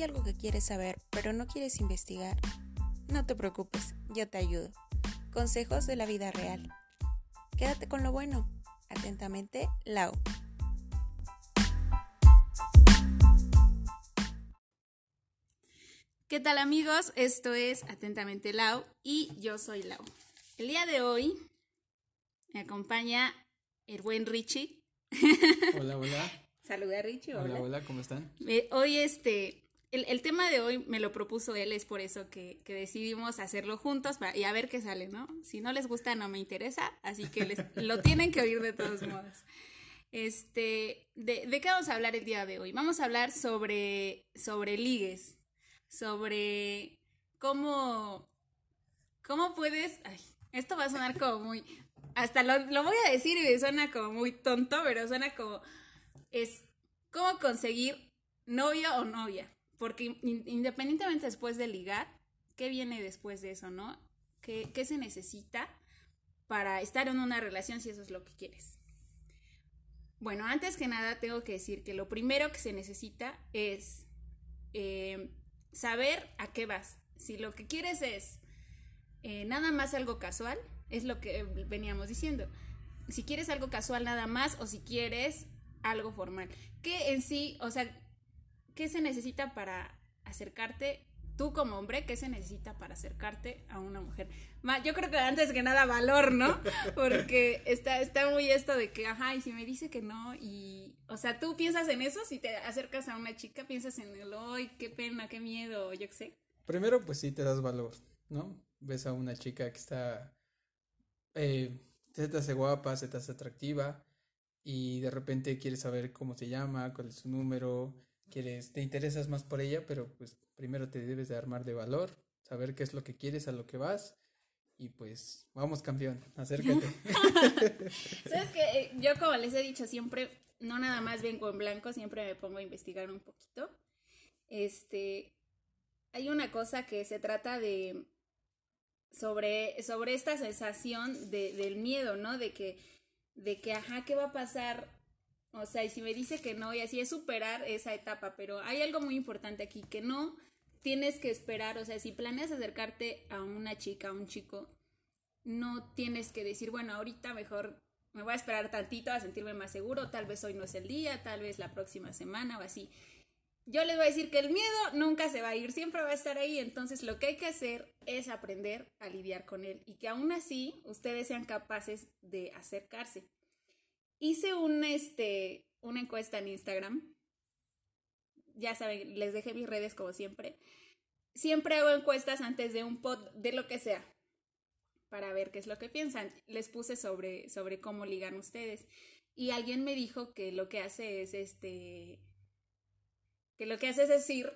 hay algo que quieres saber, pero no quieres investigar, no te preocupes, yo te ayudo. Consejos de la vida real. Quédate con lo bueno. Atentamente, Lau. ¿Qué tal amigos? Esto es Atentamente Lau y yo soy Lau. El día de hoy me acompaña el buen Richie. Hola, hola. Saluda Richie. Hola, hola, ¿cómo están? Eh, hoy este, el, tema de hoy me lo propuso él, es por eso que, decidimos hacerlo juntos y a ver qué sale, ¿no? Si no les gusta, no me interesa, así que les, lo tienen que oír de todos modos. Este, de, ¿de, qué vamos a hablar el día de hoy? Vamos a hablar sobre, sobre ligues, sobre cómo, cómo puedes, ay, esto va a sonar como muy, hasta lo, lo voy a decir y suena como muy tonto, pero suena como, es cómo conseguir novio o novia. Porque independientemente después de ligar, ¿qué viene después de eso, no? ¿Qué, se necesita para estar en una relación si eso es lo que quieres? Bueno, antes que nada tengo que decir que lo primero que se necesita es eh, saber a qué vas. Si lo que quieres es eh, nada más algo casual, es lo que veníamos diciendo. Si quieres algo casual nada más o si quieres algo formal. ¿Qué en sí, o sea, qué se necesita para acercarte tú como hombre, ¿qué se necesita para acercarte a una mujer? Yo creo que antes que nada valor, ¿no? Porque está, está muy esto de que, ajá, y si me dice que no, y, o sea, tú piensas en eso, si te acercas a una chica, piensas en el, ay, qué pena, qué miedo, yo qué sé. Primero, pues sí, te das valor, ¿no? Ves a una chica que está, eh, se te hace guapa, se te hace atractiva, y de repente quieres saber cómo se llama, cuál es su número, quieres, te interesas más por ella, pero pues primero te debes de armar de valor, saber qué es lo que quieres, a lo que vas. Y pues, vamos campeón, acércate. Sabes que eh, yo como les he dicho siempre, no nada más vengo en blanco, siempre me pongo a investigar un poquito. Este, hay una cosa que se trata de sobre, sobre esta sensación de, del miedo, ¿no? De que de que, ajá, ¿qué va a pasar? O sea, y si me dice que no, y así es superar esa etapa, pero hay algo muy importante aquí, que no tienes que esperar, o sea, si planeas acercarte a una chica, a un chico, no tienes que decir, bueno, ahorita mejor me voy a esperar tantito a sentirme más seguro, tal vez hoy no es el día, tal vez la próxima semana o así. Yo les voy a decir que el miedo nunca se va a ir, siempre va a estar ahí, entonces lo que hay que hacer es aprender a lidiar con él y que aún así ustedes sean capaces de acercarse. Hice un, este, una encuesta en Instagram, ya saben, les dejé mis redes como siempre. Siempre hago encuestas antes de un pod, de lo que sea, para ver qué es lo que piensan. Les puse sobre, sobre cómo ligan ustedes. Y alguien me dijo que lo que hace es este que lo que hace es decir,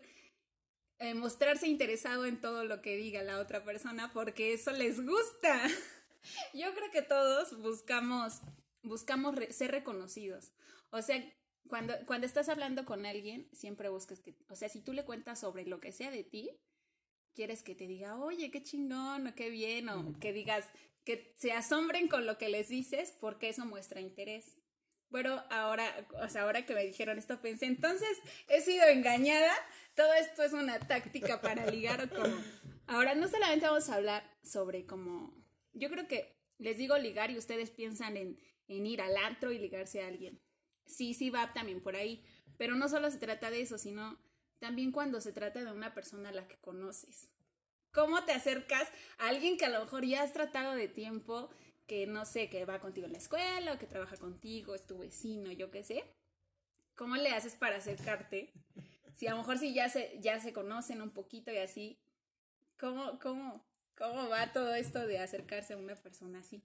eh, mostrarse interesado en todo lo que diga la otra persona porque eso les gusta. Yo creo que todos buscamos, buscamos ser reconocidos. O sea, cuando, cuando estás hablando con alguien, siempre buscas que, o sea, si tú le cuentas sobre lo que sea de ti, quieres que te diga, oye, qué chingón, o qué bien, o que digas, que se asombren con lo que les dices porque eso muestra interés. Pero ahora, o sea, ahora que me dijeron esto, pensé, entonces he sido engañada. Todo esto es una táctica para ligar o como. Ahora, no solamente vamos a hablar sobre cómo. Yo creo que les digo ligar y ustedes piensan en, en ir al antro y ligarse a alguien. Sí, sí va también por ahí. Pero no solo se trata de eso, sino también cuando se trata de una persona a la que conoces. ¿Cómo te acercas a alguien que a lo mejor ya has tratado de tiempo que no sé, que va contigo en la escuela o que trabaja contigo, es tu vecino, yo qué sé. ¿Cómo le haces para acercarte? Si a lo mejor si ya se, ya se conocen un poquito y así, ¿cómo, cómo, cómo va todo esto de acercarse a una persona así?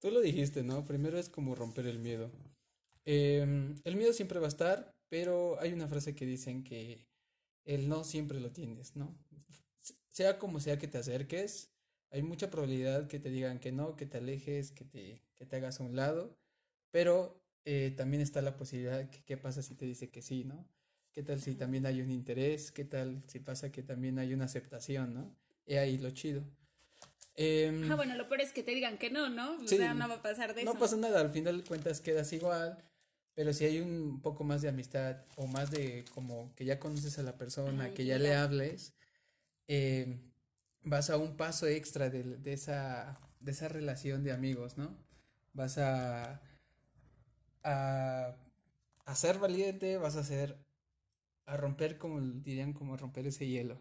Tú lo dijiste, ¿no? Primero es como romper el miedo. Em, el miedo siempre va a estar, pero hay una frase que dicen que el no siempre lo tienes, ¿no? Sea como sea que te acerques, hay mucha probabilidad que te digan que no, que te alejes, que te, que te hagas a un lado, pero eh, también está la posibilidad que qué pasa si te dice que sí, ¿no? ¿Qué tal si también hay un interés? ¿Qué tal si pasa que también hay una aceptación, ¿no? Y ahí lo chido. Eh, ah, bueno, lo peor es que te digan que no, ¿no? no va a pasar de eso. No pasa nada, al final de cuentas quedas igual, Pero si hay un poco más de amistad o más de como que ya conoces a la persona, que ya le hables, eh, vas a un paso extra de, de, esa, de esa relación de amigos, ¿no? Vas a, a, a ser valiente, vas a ser, a romper, como dirían, como romper ese hielo.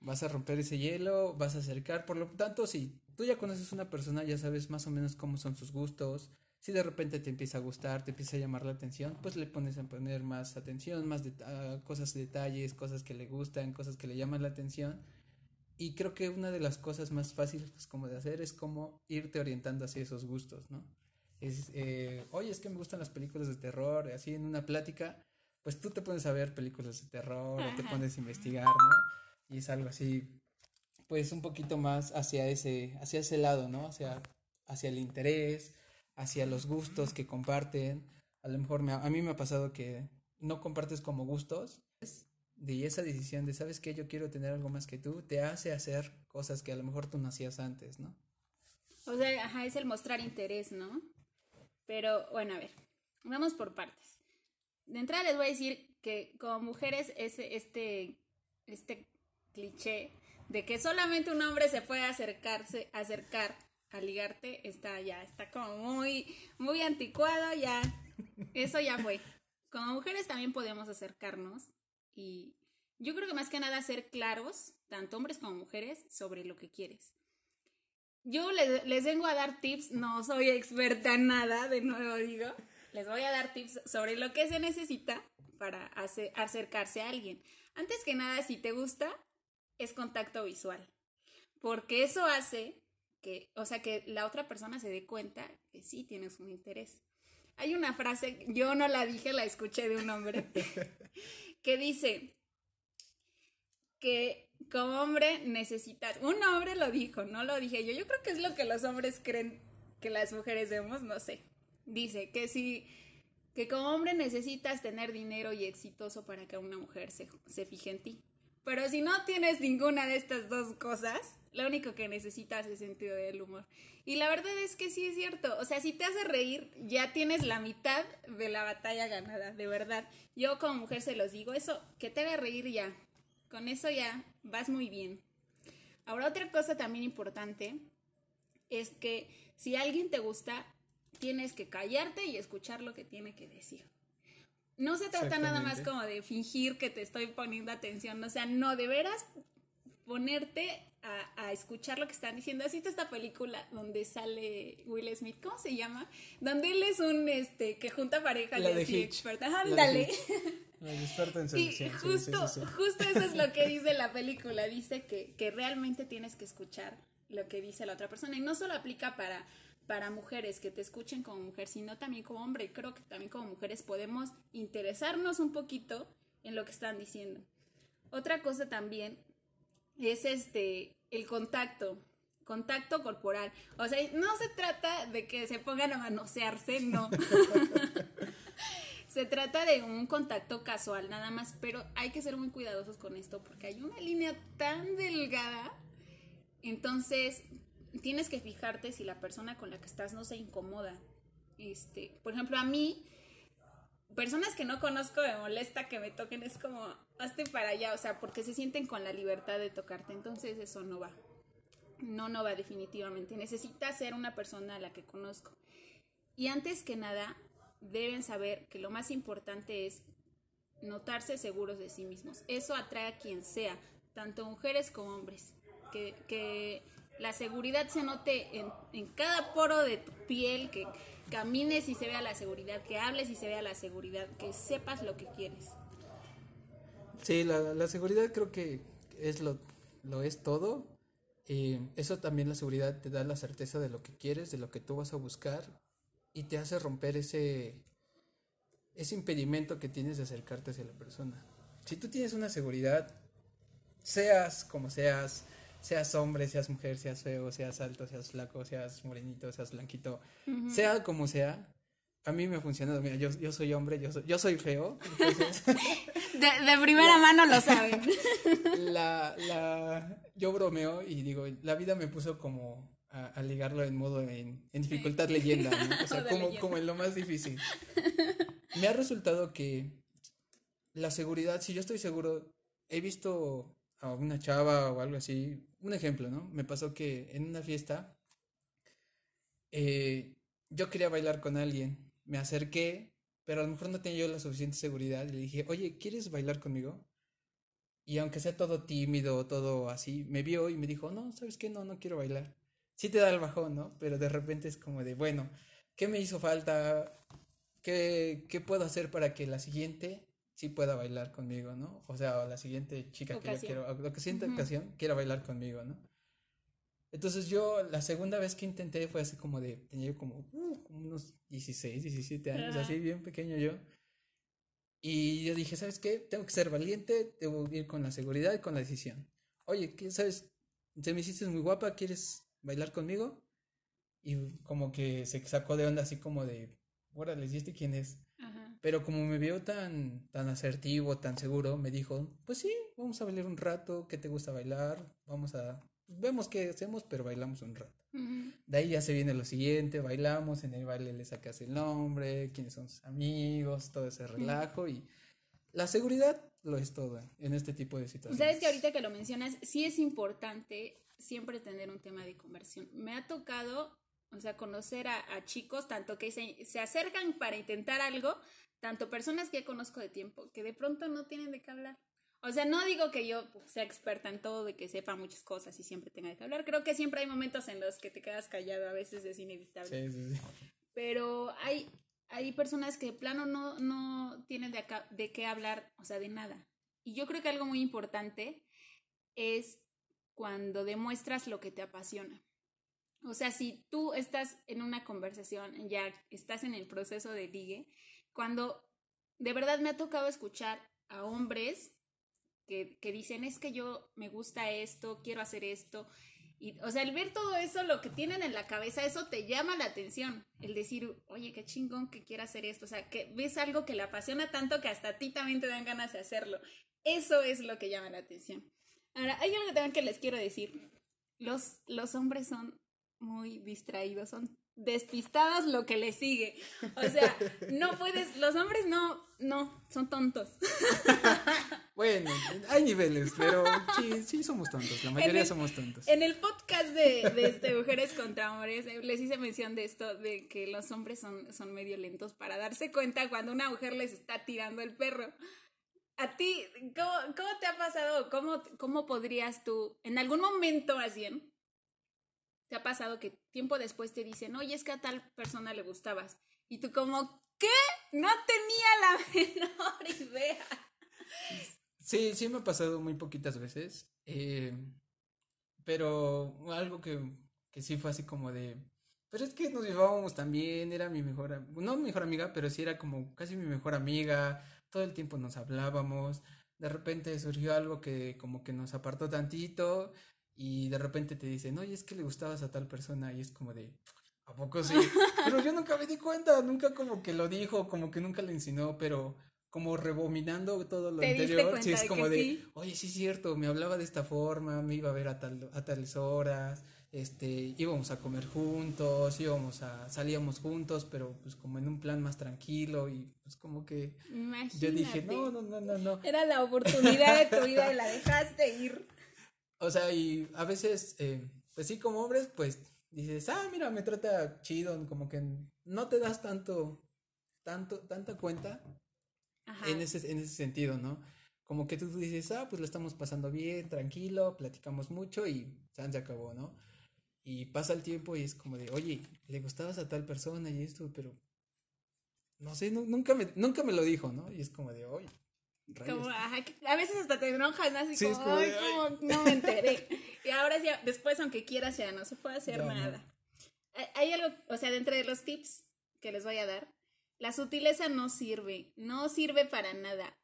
Vas a romper ese hielo, vas a acercar, por lo tanto, si tú ya conoces a una persona, ya sabes más o menos cómo son sus gustos, si de repente te empieza a gustar, te empieza a llamar la atención, pues le pones a poner más atención, más de, uh, cosas, detalles, cosas que le gustan, cosas que le llaman la atención y creo que una de las cosas más fáciles como de hacer es como irte orientando hacia esos gustos, ¿no? Es, eh, oye, es que me gustan las películas de terror, así en una plática, pues tú te pones a ver películas de terror, o te pones a investigar, ¿no? Y es algo así, pues un poquito más hacia ese, hacia ese lado, ¿no? Hacia, hacia el interés, hacia los gustos que comparten. A lo mejor me, a mí me ha pasado que no compartes como gustos, de esa decisión de, ¿sabes qué? Yo quiero tener algo más que tú, te hace hacer cosas que a lo mejor tú no hacías antes, ¿no? O sea, ajá, es el mostrar interés, ¿no? Pero bueno, a ver, vamos por partes. De entrada les voy a decir que como mujeres ese, este, este cliché de que solamente un hombre se puede acercarse, acercar a ligarte, está ya, está como muy, muy anticuado, ya, eso ya fue. Como mujeres también podemos acercarnos y yo creo que más que nada ser claros, tanto hombres como mujeres, sobre lo que quieres. Yo les, vengo a dar tips, no soy experta en nada, de nuevo digo, les voy a dar tips sobre lo que se necesita para acercarse a alguien. Antes que nada, si te gusta, es contacto visual, porque eso hace que, o sea, que la otra persona se dé cuenta que sí tienes un interés. Hay una frase, yo no la dije, la escuché de un hombre, que dice que como hombre necesitas, un hombre lo dijo, no lo dije yo, yo creo que es lo que los hombres creen que las mujeres vemos, no sé. Dice que si, que como hombre necesitas tener dinero y exitoso para que una mujer se, se fije en ti. Pero si no tienes ninguna de estas dos cosas, lo único que necesitas es sentido del humor. Y la verdad es que sí es cierto. O sea, si te hace reír, ya tienes la mitad de la batalla ganada, de verdad. Yo como mujer se los digo, eso, que te haga reír ya. Con eso ya vas muy bien. Ahora otra cosa también importante es que si alguien te gusta, tienes que callarte y escuchar lo que tiene que decir. No se trata nada más como de fingir que te estoy poniendo atención, o sea, no, de veras ponerte a, escuchar lo que están diciendo. Así está esta película donde sale Will Smith, ¿cómo se llama? Donde él es un, este, que junta pareja y así experta. Ándale. experta en Y justo, justo eso es lo que dice la película. Dice que, que realmente tienes que escuchar lo que dice la otra persona. Y no solo aplica para para mujeres que te escuchen como mujer, sino también como hombre. Creo que también como mujeres podemos interesarnos un poquito en lo que están diciendo. Otra cosa también es este el contacto, contacto corporal. O sea, no se trata de que se pongan a manosearse, no. se trata de un contacto casual nada más, pero hay que ser muy cuidadosos con esto porque hay una línea tan delgada. Entonces, tienes que fijarte si la persona con la que estás no se incomoda. Este, por ejemplo, a mí, personas que no conozco me molesta que me toquen, es como, hazte para allá, o sea, porque se sienten con la libertad de tocarte, entonces eso no va. No, no va definitivamente. Necesitas ser una persona a la que conozco. Y antes que nada, deben saber que lo más importante es notarse seguros de sí mismos. Eso atrae a quien sea, tanto mujeres como hombres. Que, que la seguridad se note en, cada poro de tu piel, que camines y se vea la seguridad, que hables y se vea la seguridad, que sepas lo que quieres. Sí, la, seguridad creo que es lo, lo es todo. Y eso también la seguridad te da la certeza de lo que quieres, de lo que tú vas a buscar y te hace romper ese, ese impedimento que tienes de acercarte hacia la persona. Si tú tienes una seguridad, seas como seas, seas hombre, seas mujer, seas feo, seas alto, seas flaco, seas morenito, seas blanquito, sea como sea, a mí me ha funcionado. Mira, yo, yo soy hombre, yo soy, yo soy feo. de, primera mano lo saben. la, la, yo bromeo y digo, la vida me puso como a, ligarlo en modo, en, dificultad leyenda, ¿no? O sea, como, como en lo más difícil. Me ha resultado que la seguridad, si yo estoy seguro, he visto a una chava o algo así, un ejemplo, ¿no? Me pasó que en una fiesta eh, yo quería bailar con alguien, me acerqué, pero a lo mejor no tenía yo la suficiente seguridad y le dije, oye, ¿quieres bailar conmigo? Y aunque sea todo tímido, todo así, me vio y me dijo, no, ¿sabes qué? No, no quiero bailar. Sí te da el bajón, ¿no? Pero de repente es como de, bueno, ¿qué me hizo falta? ¿Qué, qué puedo hacer para que la siguiente sí pueda bailar conmigo, ¿no? O sea, la siguiente chica que yo quiero, la siguiente ocasión quiera bailar conmigo, ¿no? Entonces yo, la segunda vez que intenté fue así como de, tenía como, uh, unos 16, 17 años, así bien pequeño yo. Y yo dije, ¿sabes qué? Tengo que ser valiente, debo ir con la seguridad y con la decisión. Oye, ¿qué sabes? Te me hiciste muy guapa, ¿quieres bailar conmigo? Y como que se sacó de onda así como de, órale, ¿y este quién es? Pero como me vio tan, tan asertivo, tan seguro, me dijo, pues sí, vamos a bailar un rato, ¿qué te gusta bailar? Vamos a, vemos qué hacemos, pero bailamos un rato. De ahí ya se viene lo siguiente, bailamos, en el baile le sacas el nombre, quiénes son sus amigos, todo ese relajo y la seguridad lo es todo en este tipo de situaciones. Sabes que ahorita que lo mencionas, sí es importante siempre tener un tema de conversión. Me ha tocado, o sea, conocer a, chicos, tanto que se, se, acercan para intentar algo, tanto personas que ya conozco de tiempo, que de pronto no tienen de qué hablar. O sea, no digo que yo sea experta en todo, de que sepa muchas cosas y siempre tenga de qué hablar. Creo que siempre hay momentos en los que te quedas callado, a veces es inevitable. Sí, sí, sí. Pero hay, hay personas que de plano no, no tienen de, acá, de qué hablar, o sea, de nada. Y yo creo que algo muy importante es cuando demuestras lo que te apasiona. O sea, si tú estás en una conversación, ya estás en el proceso de ligue, cuando de verdad me ha tocado escuchar a hombres que, que, dicen, es que yo me gusta esto, quiero hacer esto. Y, o sea, el ver todo eso, lo que tienen en la cabeza, eso te llama la atención. El decir, oye, qué chingón que quiera hacer esto. O sea, que ves algo que le apasiona tanto que hasta a ti también te dan ganas de hacerlo. Eso es lo que llama la atención. Ahora, hay algo también que les quiero decir. Los, los hombres son muy distraídos, son despistadas lo que le sigue. O sea, no puedes, los hombres no, no, son tontos. Bueno, hay niveles, pero sí, sí somos tontos, la mayoría somos tontos. En el podcast de, de este, Mujeres contra Hombres eh, les hice mención de esto, de que los hombres son, son medio lentos para darse cuenta cuando una mujer les está tirando el perro. A ti, ¿cómo, cómo te ha pasado? ¿Cómo, ¿Cómo podrías tú, en algún momento más bien, ¿Te ha pasado que tiempo después te dicen, oye, es que a tal persona le gustabas? Y tú como, ¿qué? No tenía la menor idea. Sí, sí me ha pasado muy poquitas veces. Eh, pero algo que, que sí fue así como de... Pero es que nos llevábamos también, era mi mejor, no mi mejor amiga, pero sí era como casi mi mejor amiga, todo el tiempo nos hablábamos, de repente surgió algo que como que nos apartó tantito y de repente te dicen, oye, es que le gustabas a tal persona y es como de, ¿a poco sí? pero yo nunca me di cuenta, nunca como que lo dijo, como que nunca le enseñó, pero como rebominando todo lo anterior, sí es como de, oye, sí es cierto, me hablaba de esta forma, me iba a ver a, tal, a tales horas, este, íbamos a comer juntos, íbamos a, salíamos juntos, pero pues como en un plan más tranquilo y pues como que yo dije, no, no, no, no, no. Era la oportunidad de tu vida y la dejaste ir. O sea, y a veces, eh, pues sí, como hombres, pues dices, ah, mira, me trata chido, como que no te das tanto, tanto, tanta cuenta en ese, en ese sentido, ¿no? Como que tú dices, ah, pues lo estamos pasando bien, tranquilo, platicamos mucho y se acabó, ¿no? Y pasa el tiempo y es como de, oye, le gustabas a tal persona y esto, pero no sé, nunca, me, nunca me lo dijo, ¿no? Y es como de, oye, como, a veces hasta te enojan así como, ay, como, no me enteré. y ahora ya, después, aunque quieras, ya no se puede hacer nada. Hay algo, o sea, dentro de los tips que les voy a dar, la sutileza no sirve, no sirve para nada.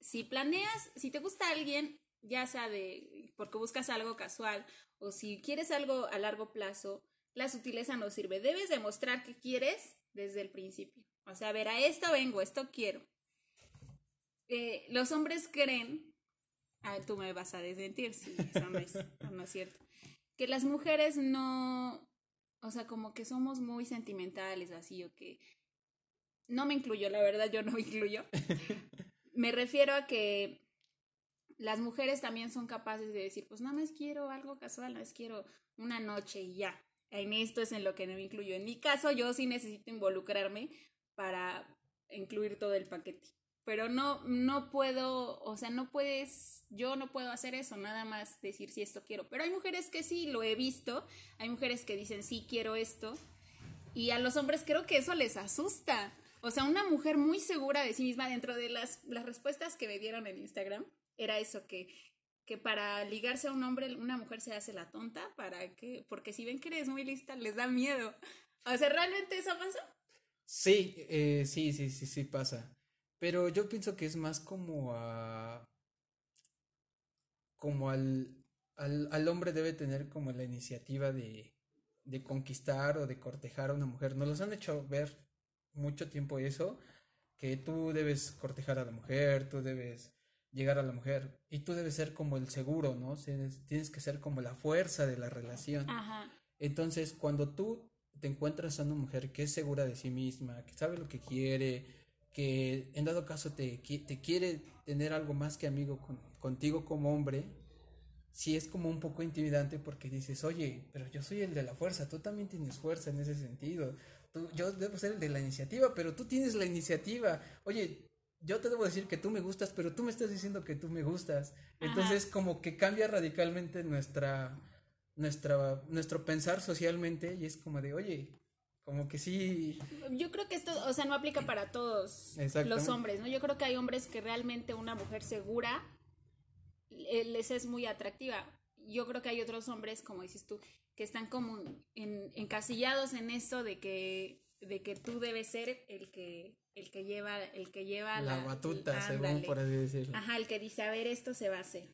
Si planeas, si te gusta alguien, ya sea de, porque buscas algo casual, o si quieres algo a largo plazo, la sutileza no sirve. Debes demostrar que quieres desde el principio. O sea, a ver, a esto vengo, esto quiero eh, los hombres creen, a ver, tú me vas a desmentir si eso no es, no es cierto, que las mujeres no, o sea, como que somos muy sentimentales, así, o que no me incluyo, la verdad, yo no me incluyo. me refiero a que las mujeres también son capaces de decir, pues nada más quiero algo casual, nada más quiero una noche y ya. En esto es en lo que no me incluyo. En mi caso, yo sí necesito involucrarme para incluir todo el paquete. Pero no, no puedo, o sea, no puedes, yo no puedo hacer eso, nada más decir si esto quiero. Pero hay mujeres que sí, lo he visto, hay mujeres que dicen sí quiero esto, y a los hombres creo que eso les asusta. O sea, una mujer muy segura de sí misma dentro de las, las respuestas que me dieron en Instagram, era eso, que, que para ligarse a un hombre, una mujer se hace la tonta, para que, porque si ven que eres muy lista, les da miedo. O sea, ¿realmente eso pasa? Sí, eh, sí, sí, sí, sí pasa. Pero yo pienso que es más como a... como al, al, al hombre debe tener como la iniciativa de, de conquistar o de cortejar a una mujer. Nos los han hecho ver mucho tiempo eso, que tú debes cortejar a la mujer, tú debes llegar a la mujer y tú debes ser como el seguro, ¿no? Tienes que ser como la fuerza de la relación. Ajá. Entonces, cuando tú te encuentras a una mujer que es segura de sí misma, que sabe lo que quiere, que en dado caso te, te quiere tener algo más que amigo contigo como hombre, sí es como un poco intimidante porque dices, oye, pero yo soy el de la fuerza, tú también tienes fuerza en ese sentido. Tú, yo debo ser el de la iniciativa, pero tú tienes la iniciativa. Oye, yo te debo decir que tú me gustas, pero tú me estás diciendo que tú me gustas. Entonces, como que cambia radicalmente nuestra, nuestra, nuestro pensar socialmente y es como de, oye, como que sí. Yo creo que esto, o sea, no aplica para todos los hombres, ¿no? Yo creo que hay hombres que realmente una mujer segura les es muy atractiva. Yo creo que hay otros hombres, como dices tú, que están como en, encasillados en eso de que, de que tú debes ser el que, el que lleva, el que lleva la, batuta, según por así decirlo. Ajá, el que dice, a ver, esto se va a hacer.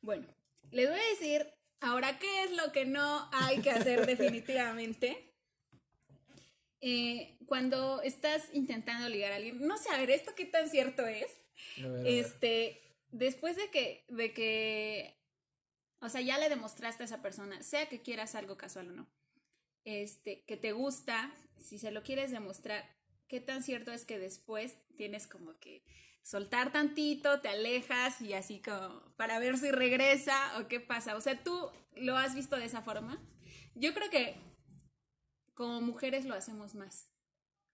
Bueno, les voy a decir ahora qué es lo que no hay que hacer definitivamente. Eh, cuando estás intentando ligar a alguien, no sé, a ver, esto qué tan cierto es. este, después de que, de que o sea, ya le demostraste a esa persona, sea que quieras algo casual o no, este, que te gusta, si se lo quieres demostrar, qué tan cierto es que después tienes como que soltar tantito, te alejas y así como para ver si regresa o qué pasa. O sea, tú lo has visto de esa forma. Yo creo que como mujeres lo hacemos más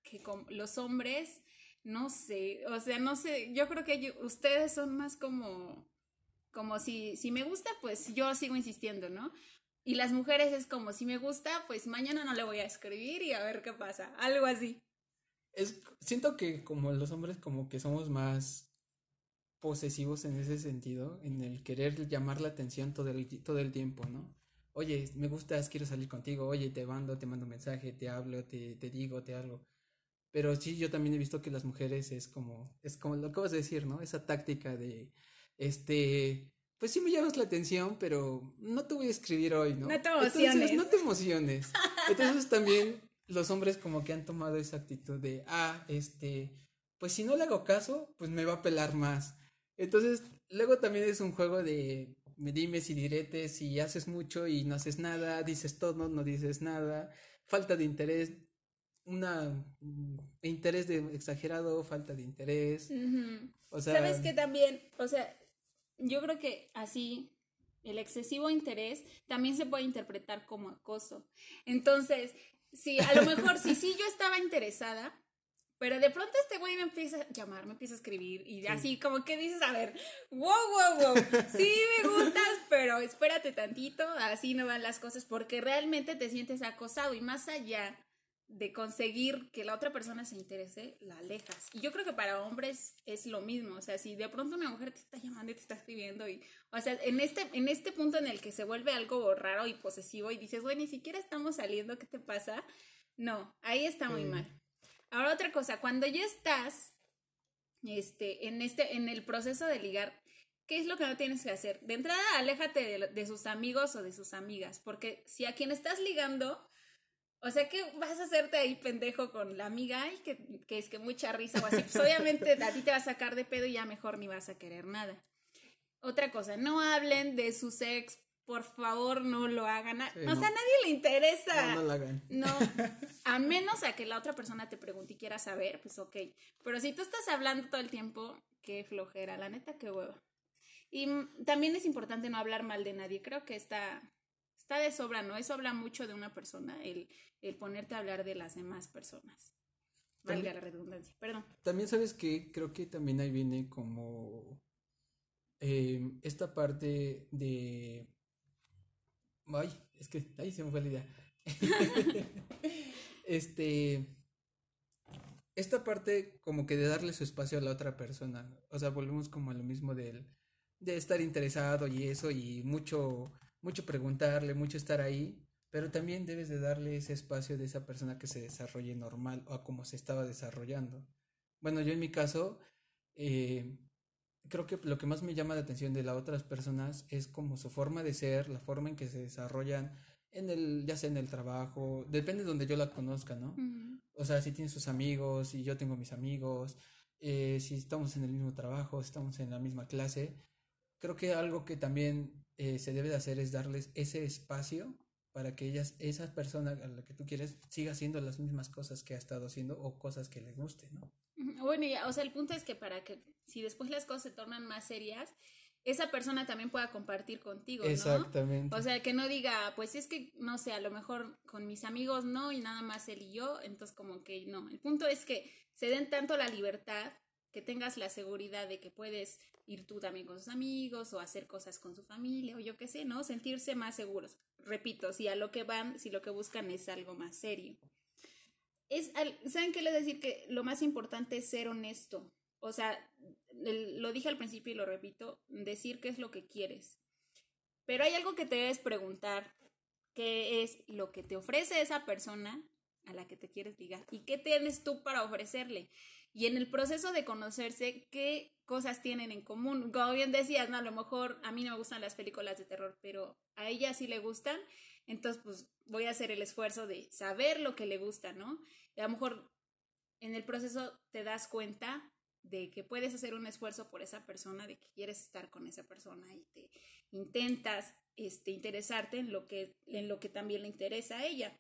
que con los hombres, no sé, o sea, no sé, yo creo que ustedes son más como como si, si me gusta, pues yo sigo insistiendo, ¿no? Y las mujeres es como, si me gusta, pues mañana no le voy a escribir y a ver qué pasa, algo así. Es, siento que como los hombres como que somos más posesivos en ese sentido, en el querer llamar la atención todo el, todo el tiempo, ¿no? Oye, me gustas, quiero salir contigo, oye, te mando, te mando un mensaje, te hablo, te, te digo, te hago. Pero sí, yo también he visto que las mujeres es como, es como lo que vas a decir, ¿no? Esa táctica de, este, pues sí me llamas la atención, pero no te voy a escribir hoy, ¿no? No te emociones. no te emociones. Entonces también los hombres como que han tomado esa actitud de, ah, este, pues si no le hago caso, pues me va a pelar más. Entonces, luego también es un juego de me dimes y diretes, si haces mucho y no haces nada, dices todo, no dices nada, falta de interés, una interés de exagerado, falta de interés. O sea, sabes que también, o sea, yo creo que así el excesivo interés también se puede interpretar como acoso. Entonces, si a lo mejor, si sí yo estaba interesada, pero de pronto este güey me empieza a llamar, me empieza a escribir y así como que dices, a ver, wow, wow, wow, sí me gustas, pero espérate tantito, así no van las cosas porque realmente te sientes acosado y más allá de conseguir que la otra persona se interese, la alejas. Y yo creo que para hombres es lo mismo, o sea, si de pronto una mujer te está llamando y te está escribiendo y, o sea, en este, en este punto en el que se vuelve algo raro y posesivo y dices, güey, ni siquiera estamos saliendo, ¿qué te pasa? No, ahí está muy mal. Ahora otra cosa, cuando ya estás, este, en este, en el proceso de ligar, ¿qué es lo que no tienes que hacer? De entrada, aléjate de, sus amigos o de sus amigas, porque si a quien estás ligando o sea que vas a hacerte ahí pendejo con la amiga, ay, que, que es que mucha risa o así. Pues obviamente a ti te va a sacar de pedo y ya mejor ni vas a querer nada. Otra cosa, no hablen de sus ex por favor no lo hagan. o sea, a nadie le interesa. No, no lo hagan. No, a menos a que la otra persona te pregunte y quiera saber, pues ok. Pero si tú estás hablando todo el tiempo, qué flojera, la neta, qué huevo. Y también es importante no hablar mal de nadie. Creo que está, está de sobra, ¿no? Eso habla mucho de una persona, el, el ponerte a hablar de las demás personas. Valga la redundancia, perdón. También sabes que creo que también ahí viene como eh, esta parte de... Ay, es que ahí se me fue la idea. este... Esta parte como que de darle su espacio a la otra persona. O sea, volvemos como a lo mismo de, de estar interesado y eso y mucho, mucho preguntarle, mucho estar ahí pero también debes de darle ese espacio de esa persona que se desarrolle normal o a como se estaba desarrollando. Bueno, yo en mi caso, eh, creo que lo que más me llama la atención de las otras personas es como su forma de ser, la forma en que se desarrollan en el, ya sea en el trabajo, depende de donde yo la conozca, ¿no? O sea, si tiene sus amigos, si yo tengo mis amigos, eh, si estamos en el mismo trabajo, si estamos en la misma clase, creo que algo que también eh, se debe de hacer es darles ese espacio para que ellas, esa persona a la que tú quieres siga haciendo las mismas cosas que ha estado haciendo o cosas que le guste, ¿no? Bueno, o sea, el punto es que para que si después las cosas se tornan más serias, esa persona también pueda compartir contigo, ¿no? Exactamente. O sea, que no diga, pues es que, no sé, a lo mejor con mis amigos no y nada más él y yo, entonces como que no. El punto es que se den tanto la libertad que tengas la seguridad de que puedes ir tú también con sus amigos o hacer cosas con su familia o yo qué sé, ¿no? Sentirse más seguros. Repito, si a lo que van, si lo que buscan es algo más serio. Es, ¿Saben qué les decir? Que lo más importante es ser honesto. O sea, lo dije al principio y lo repito, decir qué es lo que quieres. Pero hay algo que te debes preguntar, qué es lo que te ofrece esa persona a la que te quieres ligar y qué tienes tú para ofrecerle. Y en el proceso de conocerse, ¿qué cosas tienen en común? Como bien decías, no, a lo mejor a mí no me gustan las películas de terror, pero a ella sí le gustan, entonces pues voy a hacer el esfuerzo de saber lo que le gusta, ¿no? Y a lo mejor en el proceso te das cuenta de que puedes hacer un esfuerzo por esa persona, de que quieres estar con esa persona y te intentas este, interesarte en lo, que, en lo que también le interesa a ella.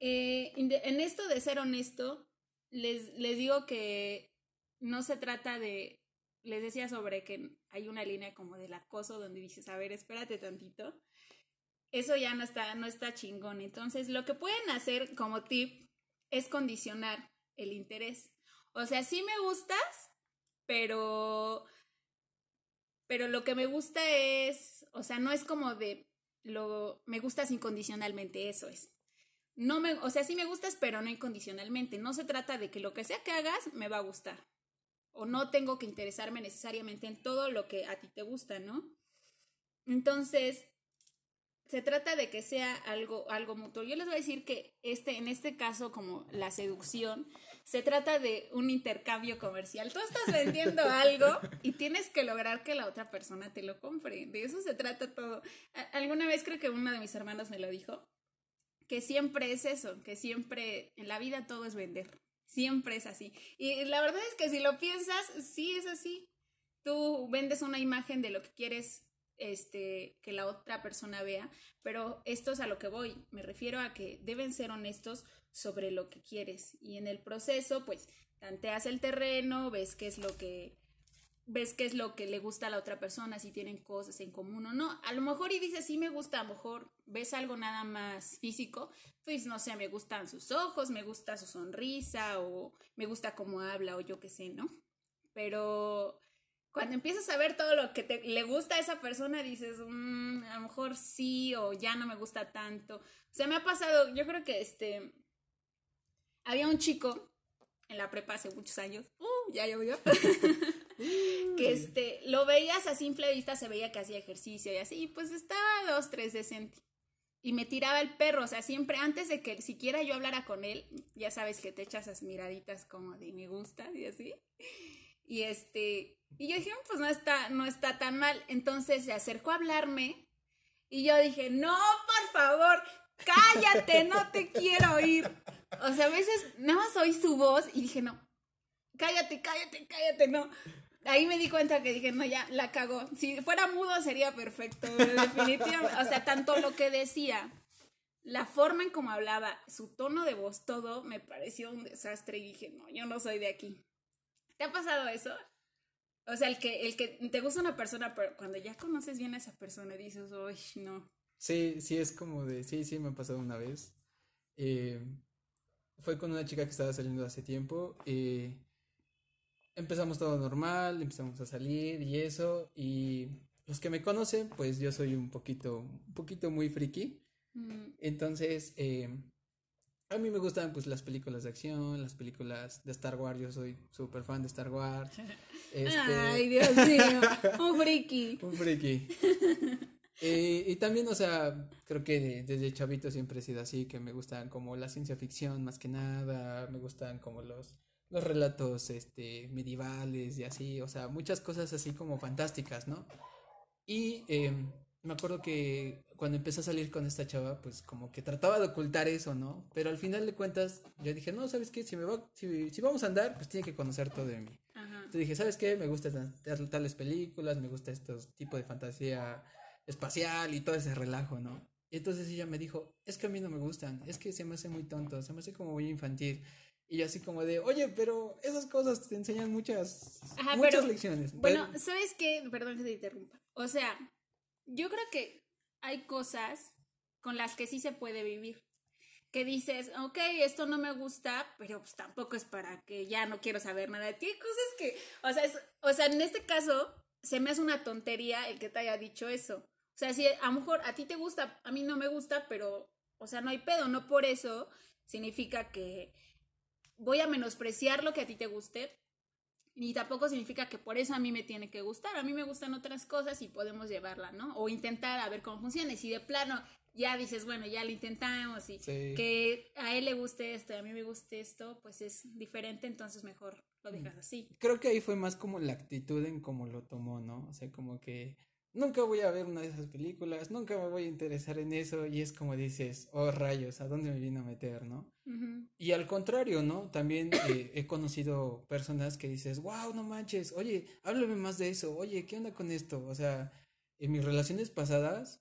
Eh, en esto de ser honesto, les, les digo que no se trata de, les decía sobre que hay una línea como del acoso donde dices, a ver, espérate tantito. Eso ya no está, no está chingón. Entonces, lo que pueden hacer como tip es condicionar el interés. O sea, sí me gustas, pero, pero lo que me gusta es, o sea, no es como de lo, me gustas incondicionalmente, eso es no me, o sea, sí me gustas, pero no incondicionalmente. No se trata de que lo que sea que hagas me va a gustar. O no tengo que interesarme necesariamente en todo lo que a ti te gusta, ¿no? Entonces, se trata de que sea algo, algo mutuo. Yo les voy a decir que este, en este caso, como la seducción, se trata de un intercambio comercial. Tú estás vendiendo algo y tienes que lograr que la otra persona te lo compre. De eso se trata todo. Alguna vez creo que uno de mis hermanos me lo dijo que siempre es eso, que siempre en la vida todo es vender, siempre es así. Y la verdad es que si lo piensas, sí es así. Tú vendes una imagen de lo que quieres este, que la otra persona vea, pero esto es a lo que voy. Me refiero a que deben ser honestos sobre lo que quieres y en el proceso, pues, tanteas el terreno, ves qué es lo que ves qué es lo que le gusta a la otra persona, si tienen cosas en común o no. A lo mejor y dices, sí me gusta, a lo mejor ves algo nada más físico, pues no sé, me gustan sus ojos, me gusta su sonrisa o me gusta cómo habla o yo qué sé, ¿no? Pero cuando empiezas a ver todo lo que te, le gusta a esa persona, dices, mm, a lo mejor sí o ya no me gusta tanto. O sea, me ha pasado, yo creo que este, había un chico en la prepa hace muchos años, uh, ya llovió, que este, lo veías a simple vista, se veía que hacía ejercicio y así, pues estaba dos, tres decente. Y me tiraba el perro, o sea, siempre antes de que siquiera yo hablara con él, ya sabes que te echas esas miraditas como de me gusta y así. Y este, y yo dije, pues no está, no está tan mal. Entonces se acercó a hablarme y yo dije, no, por favor, cállate, no te quiero oír. O sea, a veces nada más oí su voz y dije, no, cállate, cállate, cállate, no. Ahí me di cuenta que dije, no, ya, la cagó. Si fuera mudo sería perfecto, definitivamente. O sea, tanto lo que decía, la forma en cómo hablaba, su tono de voz, todo, me pareció un desastre y dije, no, yo no soy de aquí. ¿Te ha pasado eso? O sea, el que, el que te gusta una persona, pero cuando ya conoces bien a esa persona dices, uy, no. Sí, sí, es como de, sí, sí, me ha pasado una vez. Eh, fue con una chica que estaba saliendo hace tiempo. Eh, empezamos todo normal, empezamos a salir y eso. Y los que me conocen, pues yo soy un poquito, un poquito muy friki. Mm. Entonces, eh, a mí me gustan pues las películas de acción, las películas de Star Wars. Yo soy súper fan de Star Wars. Este... Ay, Dios mío, un friki. un friki. Eh, y también, o sea, creo que desde chavito siempre he sido así, que me gustan como la ciencia ficción más que nada, me gustan como los, los relatos este, medievales y así, o sea, muchas cosas así como fantásticas, ¿no? Y em, me acuerdo que cuando empecé a salir con esta chava, pues como que trataba de ocultar eso, ¿no? Pero al final de cuentas, yo dije, no, ¿sabes qué? Si, me va, si, si vamos a andar, pues tiene que conocer todo de mí. Entonces dije, ¿sabes qué? Me gustan tales películas, me gusta estos tipos de fantasía espacial y todo ese relajo, ¿no? Y entonces ella me dijo, es que a mí no me gustan, es que se me hace muy tonto, se me hace como muy infantil. Y yo así como de, oye, pero esas cosas te enseñan muchas, muchas lecciones. Bueno, ¿sabes qué? Perdón que te interrumpa. O sea, yo creo que hay cosas con las que sí se puede vivir. Que dices, ok, esto no me gusta, pero pues tampoco es para que ya no quiero saber nada de ti. Hay cosas que, o sea, o sea, en este caso, se me hace una tontería el que te haya dicho eso. O sea, si a lo mejor a ti te gusta, a mí no me gusta, pero, o sea, no hay pedo, no por eso significa que voy a menospreciar lo que a ti te guste, ni tampoco significa que por eso a mí me tiene que gustar. A mí me gustan otras cosas y podemos llevarla, ¿no? O intentar a ver cómo funciona. Y si de plano ya dices, bueno, ya lo intentamos y que a él le guste esto y a mí me guste esto, pues es diferente, entonces mejor lo dejas así. Creo que ahí fue más como la actitud en cómo lo tomó, ¿no? O sea, como que nunca voy a ver una de esas películas, nunca me voy a interesar en eso y es como dices, oh rayos, ¿a dónde me vino a meter, no? Y al contrario, ¿no? También eh, he conocido personas que dices, wow, no manches, oye, háblame más de eso, oye, ¿qué onda con esto? O sea, en mis relaciones pasadas,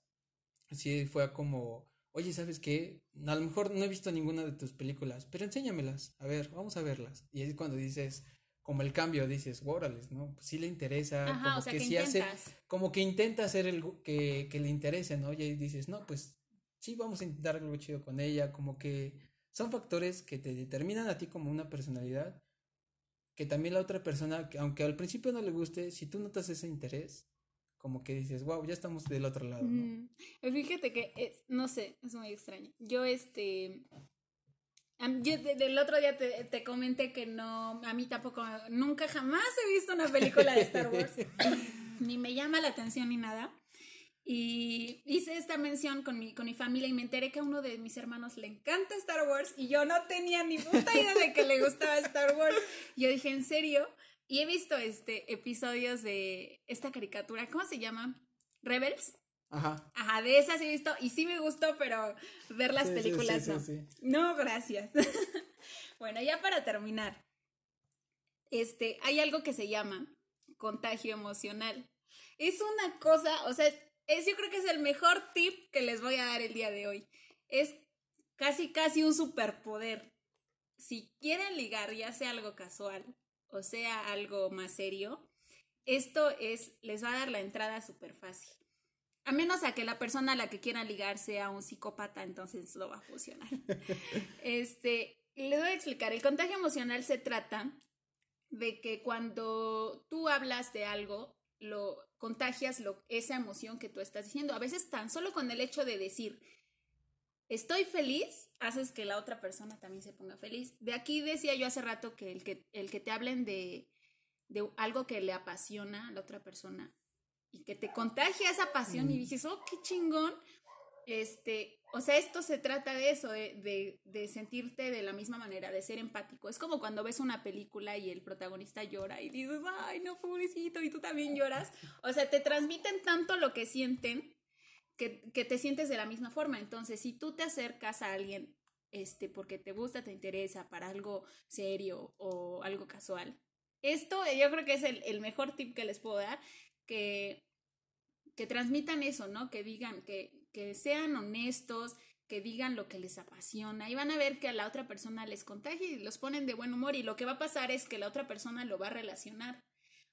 sí fue como, oye, ¿sabes qué? A lo mejor no he visto ninguna de tus películas, pero enséñamelas, a ver, vamos a verlas. Y es cuando dices, como el cambio, dices, órales, ¿no? Pues sí le interesa, como que, sí hace, como que intenta hacer el que, que le interese, ¿no? Y dices, no, pues sí vamos a intentar algo chido con ella, como que son factores que te determinan a ti como una personalidad, que también la otra persona, aunque al principio no le guste, si tú notas ese interés, como que dices, wow, ya estamos del otro lado, ¿no? Mm, fíjate que, no sé, es muy extraño. Yo, este, yo del otro día te, te, comenté que no, a mí tampoco, nunca jamás he visto una película de Star Wars, ni me llama la atención ni nada. Y hice esta mención con mi, con mi familia y me enteré que a uno de mis hermanos le encanta Star Wars y yo no tenía ni puta idea de que le gustaba Star Wars. Yo dije, ¿en serio? Y he visto este episodios de esta caricatura, ¿cómo se llama? Rebels. Ajá. Ajá, de esas he visto y sí me gustó, pero ver las películas no. No, gracias. bueno, ya para terminar. Este, hay algo que se llama contagio emocional. Es una cosa, o sea, es, yo creo que es el mejor tip que les voy a dar el día de hoy. Es casi, casi un superpoder. Si quieren ligar, ya sea algo casual o sea algo más serio, esto es, les va a dar la entrada súper fácil. A menos a que la persona a la que quieran ligar sea un psicópata, entonces lo va a funcionar. este, les voy a explicar. El contagio emocional se trata de que cuando tú hablas de algo, lo contagias lo, esa emoción que tú estás diciendo. A veces tan solo con el hecho de decir, estoy feliz, haces que la otra persona también se ponga feliz. De aquí decía yo hace rato que el que, el que te hablen de, de algo que le apasiona a la otra persona y que te contagia esa pasión y dices, oh, qué chingón. Este, o sea, esto se trata de eso, de, de, sentirte de la misma manera, de ser empático. Es como cuando ves una película y el protagonista llora y dices, ay, no, pobrecito, y tú también lloras. O sea, te transmiten tanto lo que sienten que, que te sientes de la misma forma. Entonces, si tú te acercas a alguien este, porque te gusta, te interesa para algo serio o algo casual, esto yo creo que es el, mejor tip que les puedo dar, que, que transmitan eso, ¿no? Que digan, que, que sean honestos, que digan lo que les apasiona y van a ver que a la otra persona les contagia y los ponen de buen humor y lo que va a pasar es que la otra persona lo va a relacionar.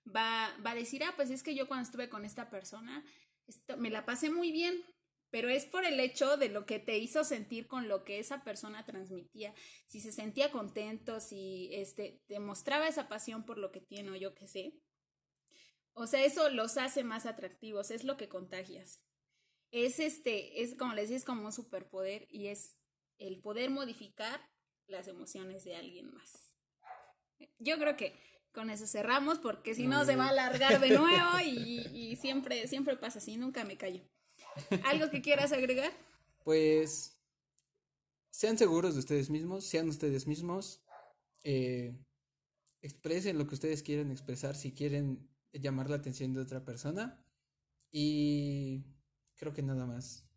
Va, va a decir, ah, pues es que yo cuando estuve con esta persona esto, me la pasé muy bien, pero es por el hecho de lo que te hizo sentir con lo que esa persona transmitía. Si se sentía contento, si este, demostraba esa pasión por lo que tiene o yo qué sé. O sea, eso los hace más atractivos, es lo que contagias es este, es como les decía, es como un superpoder y es el poder modificar las emociones de alguien más. Yo creo que con eso cerramos porque si no se va a alargar de nuevo y, siempre, siempre pasa así, nunca me callo. ¿Algo que quieras agregar? Pues sean seguros de ustedes mismos, sean ustedes mismos, eh, expresen lo que ustedes quieren expresar si quieren llamar la atención de otra persona y creo que nada más.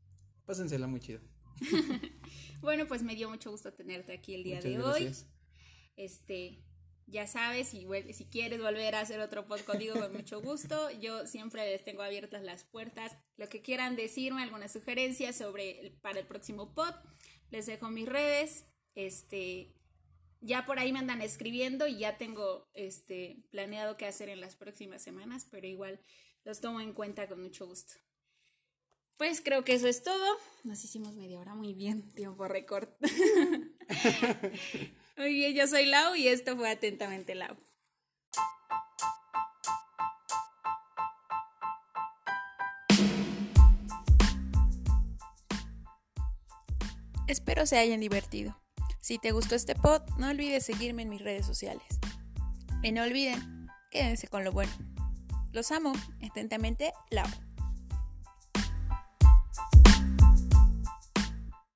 Pásensela muy chido. bueno, pues me dio mucho gusto tenerte aquí el día de hoy. Este, ya sabes, si, si quieres volver a hacer otro pod conmigo, con mucho gusto. Yo siempre les tengo abiertas las puertas. Lo que quieran decirme, alguna sugerencia sobre para el próximo pod, les dejo mis redes. Este, ya por ahí me andan escribiendo y ya tengo este planeado qué hacer en las próximas semanas, pero igual los tomo en cuenta con mucho gusto. Pues creo que eso es todo. Nos hicimos media hora muy bien, tiempo récord. muy bien, yo soy Lau y esto fue Atentamente Lau. Espero se hayan divertido. Si te gustó este pod, no olvides seguirme en mis redes sociales. Y no olviden, quédense con lo bueno. Los amo. Atentamente, Lau.